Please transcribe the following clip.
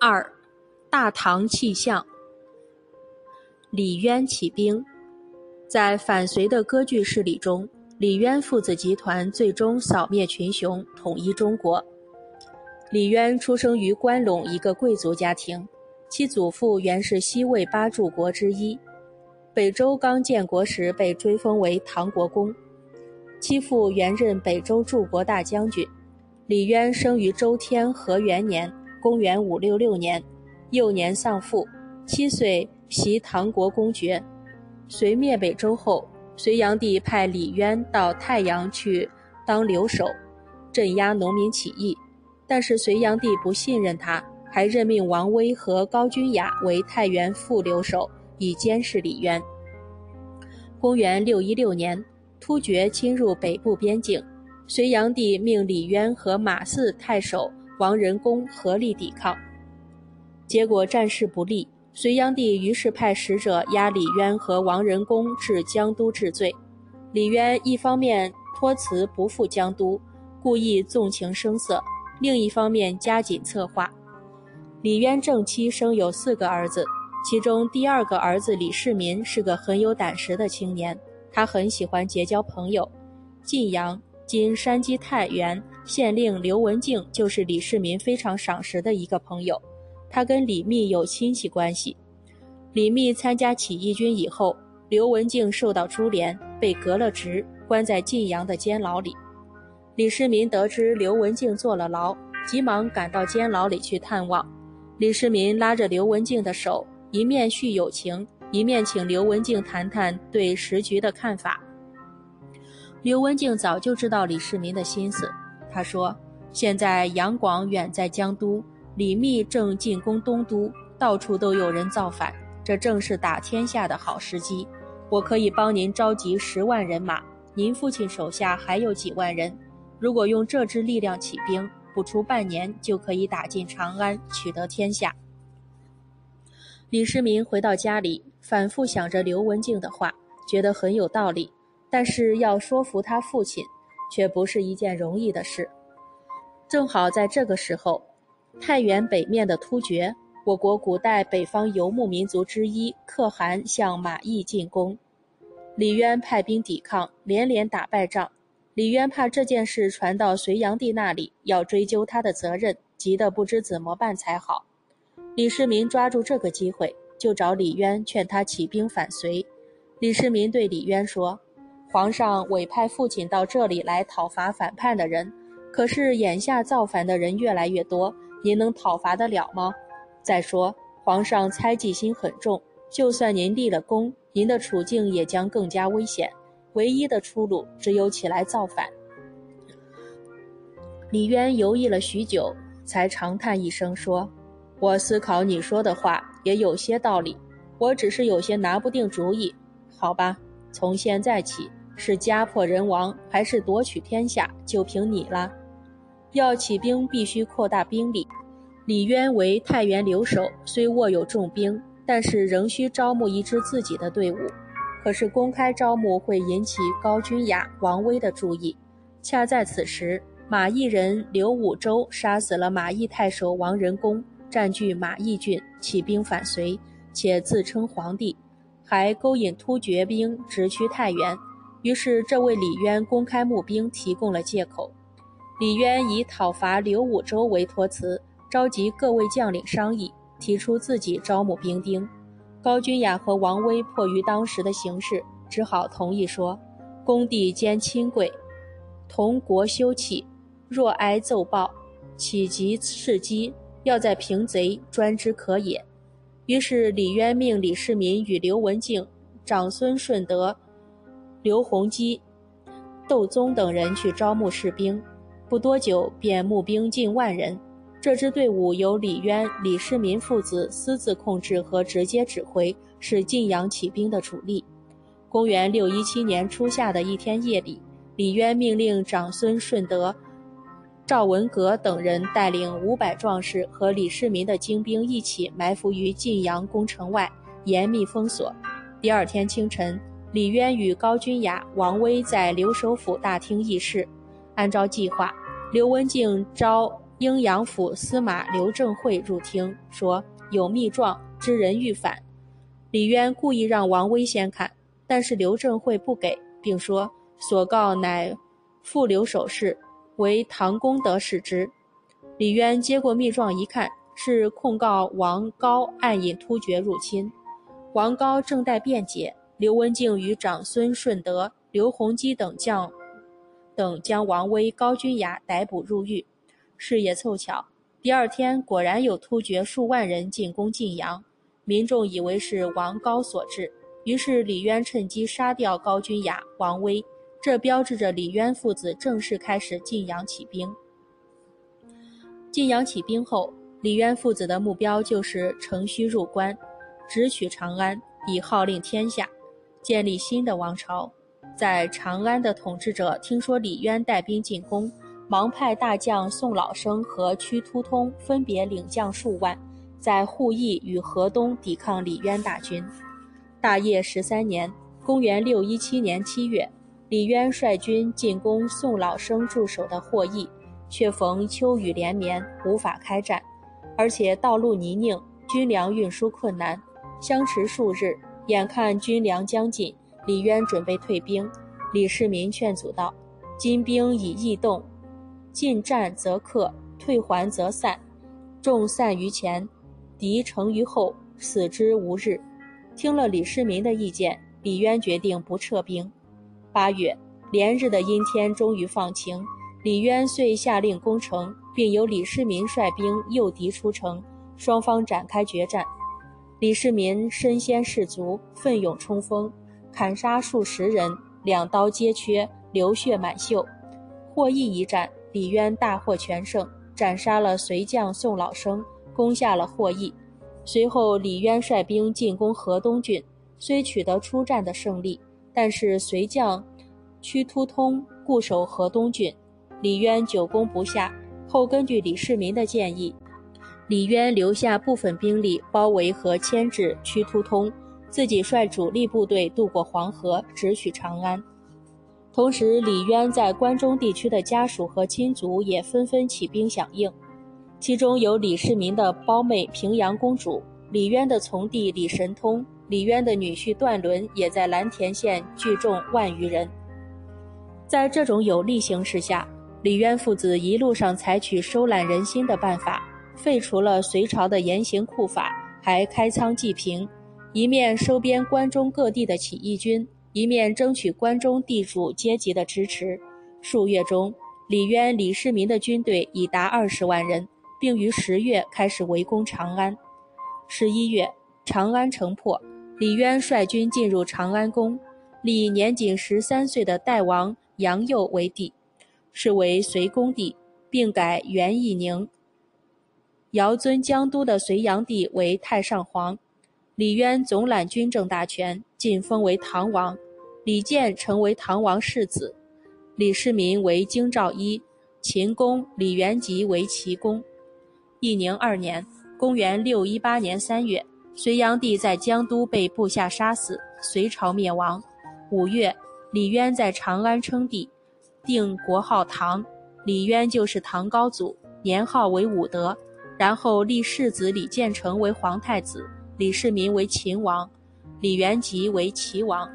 二，大唐气象。李渊起兵，在反隋的割据势力中，李渊父子集团最终扫灭群雄，统一中国。李渊出生于关陇一个贵族家庭，其祖父原是西魏八柱国之一，北周刚建国时被追封为唐国公，其父原任北周柱国大将军。李渊生于周天和元年（公元566年），幼年丧父，七岁。袭唐国公爵，隋灭北周后，隋炀帝派李渊到太阳去当留守，镇压农民起义。但是隋炀帝不信任他，还任命王威和高君雅为太原副留守，以监视李渊。公元六一六年，突厥侵入北部边境，隋炀帝命李渊和马四太守王仁恭合力抵抗，结果战事不利。隋炀帝于是派使者押李渊和王仁恭至江都治罪。李渊一方面托辞不赴江都，故意纵情声色；另一方面加紧策划。李渊正妻生有四个儿子，其中第二个儿子李世民是个很有胆识的青年，他很喜欢结交朋友。晋阳（今山西太原）县令刘文静就是李世民非常赏识的一个朋友。他跟李密有亲戚关系。李密参加起义军以后，刘文静受到株连，被革了职，关在晋阳的监牢里。李世民得知刘文静坐了牢，急忙赶到监牢里去探望。李世民拉着刘文静的手，一面叙友情，一面请刘文静谈谈对时局的看法。刘文静早就知道李世民的心思，他说：“现在杨广远在江都。”李密正进攻东都，到处都有人造反，这正是打天下的好时机。我可以帮您召集十万人马，您父亲手下还有几万人，如果用这支力量起兵，不出半年就可以打进长安，取得天下。李世民回到家里，反复想着刘文静的话，觉得很有道理，但是要说服他父亲，却不是一件容易的事。正好在这个时候。太原北面的突厥，我国古代北方游牧民族之一，可汗向马邑进攻，李渊派兵抵抗，连连打败仗。李渊怕这件事传到隋炀帝那里，要追究他的责任，急得不知怎么办才好。李世民抓住这个机会，就找李渊劝他起兵反隋。李世民对李渊说：“皇上委派父亲到这里来讨伐反叛的人，可是眼下造反的人越来越多。”您能讨伐得了吗？再说，皇上猜忌心很重，就算您立了功，您的处境也将更加危险。唯一的出路只有起来造反。李渊犹豫了许久，才长叹一声说：“我思考你说的话也有些道理，我只是有些拿不定主意。好吧，从现在起，是家破人亡还是夺取天下，就凭你了。”要起兵，必须扩大兵力。李渊为太原留守，虽握有重兵，但是仍需招募一支自己的队伍。可是公开招募会引起高君雅、王威的注意。恰在此时，马邑人刘武周杀死了马邑太守王仁恭，占据马邑郡，起兵反隋，且自称皇帝，还勾引突厥兵直趋太原。于是，这为李渊公开募兵提供了借口。李渊以讨伐刘武周为托辞，召集各位将领商议，提出自己招募兵丁。高君雅和王威迫于当时的形势，只好同意说：“公帝兼亲贵，同国休戚，若挨奏报，岂及事机？要在平贼，专之可也。”于是李渊命李世民与刘文静、长孙顺德、刘弘基、窦宗等人去招募士兵。不多久，便募兵近万人。这支队伍由李渊、李世民父子私自控制和直接指挥，是晋阳起兵的主力。公元六一七年初夏的一天夜里，李渊命令长孙顺德、赵文革等人带领五百壮士和李世民的精兵一起埋伏于晋阳宫城外，严密封锁。第二天清晨，李渊与高君雅、王威在留守府大厅议事。按照计划，刘文静召应阳府司马刘正会入厅，说有密状，知人欲反。李渊故意让王威先看，但是刘正会不给，并说所告乃复留守事，为唐公德使之。李渊接过密状一看，是控告王高暗引突厥入侵。王高正待辩解，刘文静与长孙顺德、刘弘基等将等将王威、高君雅逮捕入狱。事也凑巧，第二天果然有突厥数万人进攻晋阳，民众以为是王高所致，于是李渊趁机杀掉高君雅、王威，这标志着李渊父子正式开始晋阳起兵。晋阳起兵后，李渊父子的目标就是乘虚入关，直取长安，以号令天下，建立新的王朝。在长安的统治者听说李渊带兵进攻。忙派大将宋老生和屈突通分别领将数万，在护义与河东抵抗李渊大军。大业十三年（公元617年七月），李渊率军进攻宋老生驻守的霍邑，却逢秋雨连绵，无法开战，而且道路泥泞，军粮运输困难。相持数日，眼看军粮将尽，李渊准备退兵。李世民劝阻道：“金兵已易动。”进战则克，退还则散。众散于前，敌成于后，死之无日。听了李世民的意见，李渊决定不撤兵。八月，连日的阴天终于放晴，李渊遂下令攻城，并由李世民率兵诱敌出城，双方展开决战。李世民身先士卒，奋勇冲锋，砍杀数十人，两刀皆缺，流血满袖。获益一战。李渊大获全胜，斩杀了隋将宋老生，攻下了霍邑。随后，李渊率兵进攻河东郡，虽取得出战的胜利，但是隋将屈突通固守河东郡，李渊久攻不下。后根据李世民的建议，李渊留下部分兵力包围和牵制屈突通，自己率主力部队渡过黄河，直取长安。同时，李渊在关中地区的家属和亲族也纷纷起兵响应，其中有李世民的胞妹平阳公主、李渊的从弟李神通、李渊的女婿段伦也在蓝田县聚众万余人。在这种有利形势下，李渊父子一路上采取收揽人心的办法，废除了隋朝的严刑酷法，还开仓济贫，一面收编关中各地的起义军。一面争取关中地主阶级的支持，数月中，李渊、李世民的军队已达二十万人，并于十月开始围攻长安。十一月，长安城破，李渊率军进入长安宫，立年仅十三岁的代王杨佑为帝，是为隋恭帝，并改元义宁。尧尊江都的隋炀帝为太上皇。李渊总揽军政大权，晋封为唐王。李建成为唐王世子，李世民为京兆尹，秦公李元吉为齐公。义宁二年（公元618年3月），隋炀帝在江都被部下杀死，隋朝灭亡。五月，李渊在长安称帝，定国号唐，李渊就是唐高祖，年号为武德。然后立世子李建成为皇太子。李世民为秦王，李元吉为齐王。